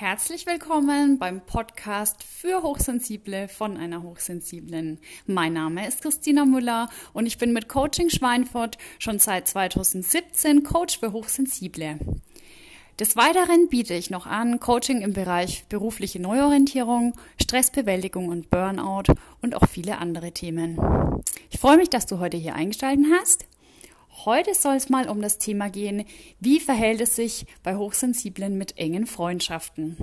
Herzlich willkommen beim Podcast für Hochsensible von einer Hochsensiblen. Mein Name ist Christina Müller und ich bin mit Coaching Schweinfurt schon seit 2017 Coach für Hochsensible. Des Weiteren biete ich noch an Coaching im Bereich berufliche Neuorientierung, Stressbewältigung und Burnout und auch viele andere Themen. Ich freue mich, dass du heute hier eingeschaltet hast. Heute soll es mal um das Thema gehen, wie verhält es sich bei Hochsensiblen mit engen Freundschaften.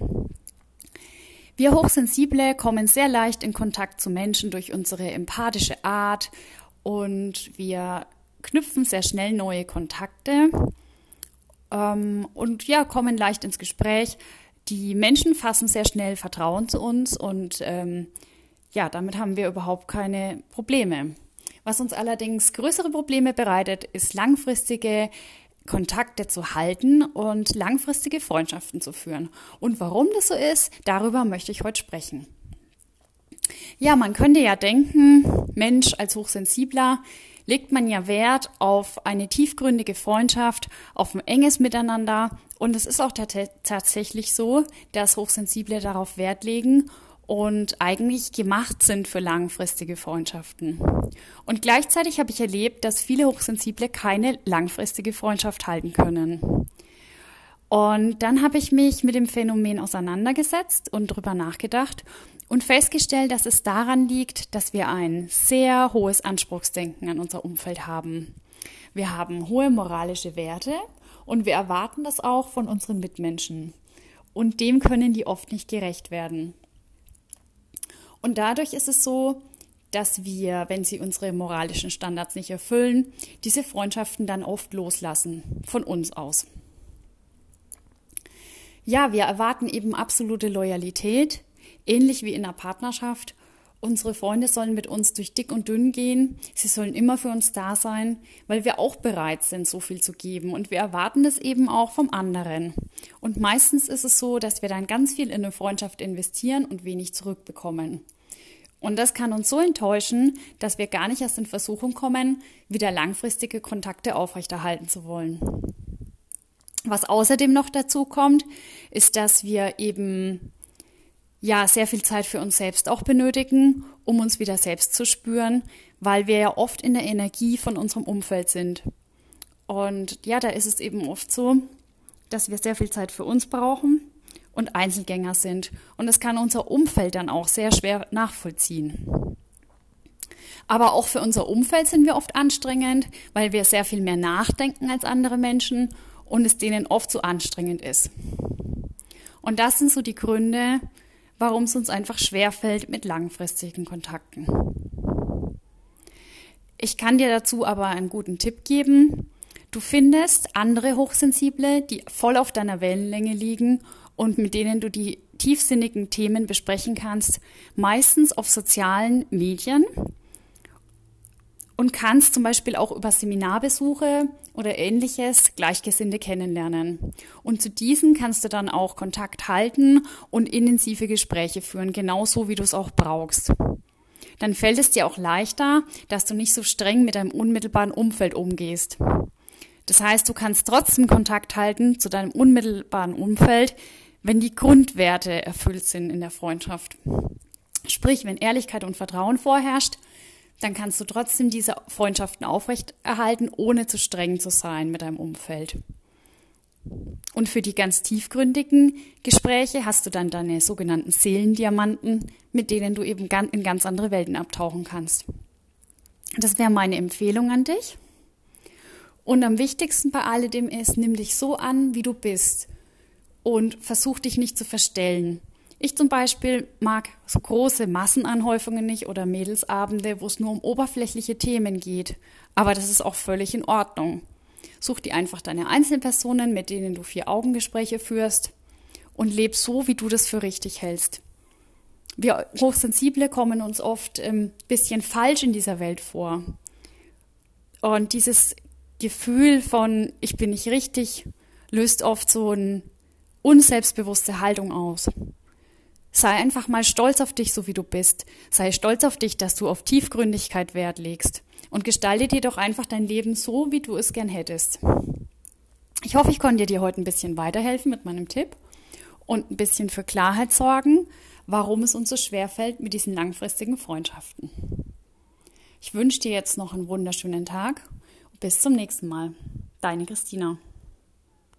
Wir Hochsensible kommen sehr leicht in Kontakt zu Menschen durch unsere empathische Art und wir knüpfen sehr schnell neue Kontakte ähm, und ja, kommen leicht ins Gespräch. Die Menschen fassen sehr schnell Vertrauen zu uns und ähm, ja, damit haben wir überhaupt keine Probleme. Was uns allerdings größere Probleme bereitet, ist langfristige Kontakte zu halten und langfristige Freundschaften zu führen. Und warum das so ist, darüber möchte ich heute sprechen. Ja, man könnte ja denken, Mensch, als Hochsensibler legt man ja Wert auf eine tiefgründige Freundschaft, auf ein enges Miteinander. Und es ist auch tatsächlich so, dass Hochsensible darauf Wert legen und eigentlich gemacht sind für langfristige Freundschaften. Und gleichzeitig habe ich erlebt, dass viele Hochsensible keine langfristige Freundschaft halten können. Und dann habe ich mich mit dem Phänomen auseinandergesetzt und darüber nachgedacht und festgestellt, dass es daran liegt, dass wir ein sehr hohes Anspruchsdenken an unser Umfeld haben. Wir haben hohe moralische Werte und wir erwarten das auch von unseren Mitmenschen. Und dem können die oft nicht gerecht werden. Und dadurch ist es so, dass wir, wenn sie unsere moralischen Standards nicht erfüllen, diese Freundschaften dann oft loslassen, von uns aus. Ja, wir erwarten eben absolute Loyalität, ähnlich wie in einer Partnerschaft. Unsere Freunde sollen mit uns durch dick und dünn gehen. Sie sollen immer für uns da sein, weil wir auch bereit sind, so viel zu geben. Und wir erwarten das eben auch vom anderen. Und meistens ist es so, dass wir dann ganz viel in eine Freundschaft investieren und wenig zurückbekommen. Und das kann uns so enttäuschen, dass wir gar nicht erst in Versuchung kommen, wieder langfristige Kontakte aufrechterhalten zu wollen. Was außerdem noch dazu kommt, ist, dass wir eben ja sehr viel Zeit für uns selbst auch benötigen, um uns wieder selbst zu spüren, weil wir ja oft in der Energie von unserem Umfeld sind. Und ja, da ist es eben oft so, dass wir sehr viel Zeit für uns brauchen und Einzelgänger sind. Und das kann unser Umfeld dann auch sehr schwer nachvollziehen. Aber auch für unser Umfeld sind wir oft anstrengend, weil wir sehr viel mehr nachdenken als andere Menschen und es denen oft zu so anstrengend ist. Und das sind so die Gründe, warum es uns einfach schwerfällt mit langfristigen Kontakten. Ich kann dir dazu aber einen guten Tipp geben. Du findest andere Hochsensible, die voll auf deiner Wellenlänge liegen und mit denen du die tiefsinnigen Themen besprechen kannst, meistens auf sozialen Medien und kannst zum Beispiel auch über Seminarbesuche oder ähnliches Gleichgesinnte kennenlernen. Und zu diesen kannst du dann auch Kontakt halten und intensive Gespräche führen, genauso wie du es auch brauchst. Dann fällt es dir auch leichter, dass du nicht so streng mit deinem unmittelbaren Umfeld umgehst. Das heißt, du kannst trotzdem Kontakt halten zu deinem unmittelbaren Umfeld, wenn die Grundwerte erfüllt sind in der Freundschaft. Sprich, wenn Ehrlichkeit und Vertrauen vorherrscht, dann kannst du trotzdem diese Freundschaften aufrechterhalten, ohne zu streng zu sein mit deinem Umfeld. Und für die ganz tiefgründigen Gespräche hast du dann deine sogenannten Seelendiamanten, mit denen du eben in ganz andere Welten abtauchen kannst. Das wäre meine Empfehlung an dich. Und am wichtigsten bei alledem ist, nimm dich so an, wie du bist und versuch dich nicht zu verstellen. Ich zum Beispiel mag so große Massenanhäufungen nicht oder Mädelsabende, wo es nur um oberflächliche Themen geht. Aber das ist auch völlig in Ordnung. Such dir einfach deine Einzelpersonen, mit denen du vier Augengespräche führst und leb so, wie du das für richtig hältst. Wir Hochsensible kommen uns oft ein ähm, bisschen falsch in dieser Welt vor. Und dieses Gefühl von ich bin nicht richtig löst oft so eine unselbstbewusste Haltung aus. Sei einfach mal stolz auf dich, so wie du bist. Sei stolz auf dich, dass du auf Tiefgründigkeit Wert legst. Und gestalte dir doch einfach dein Leben so, wie du es gern hättest. Ich hoffe, ich konnte dir heute ein bisschen weiterhelfen mit meinem Tipp. und ein bisschen für Klarheit sorgen, warum es uns so schwer fällt mit diesen langfristigen Freundschaften. Ich wünsche dir jetzt noch einen wunderschönen Tag. Bis zum nächsten Mal. Deine Christina.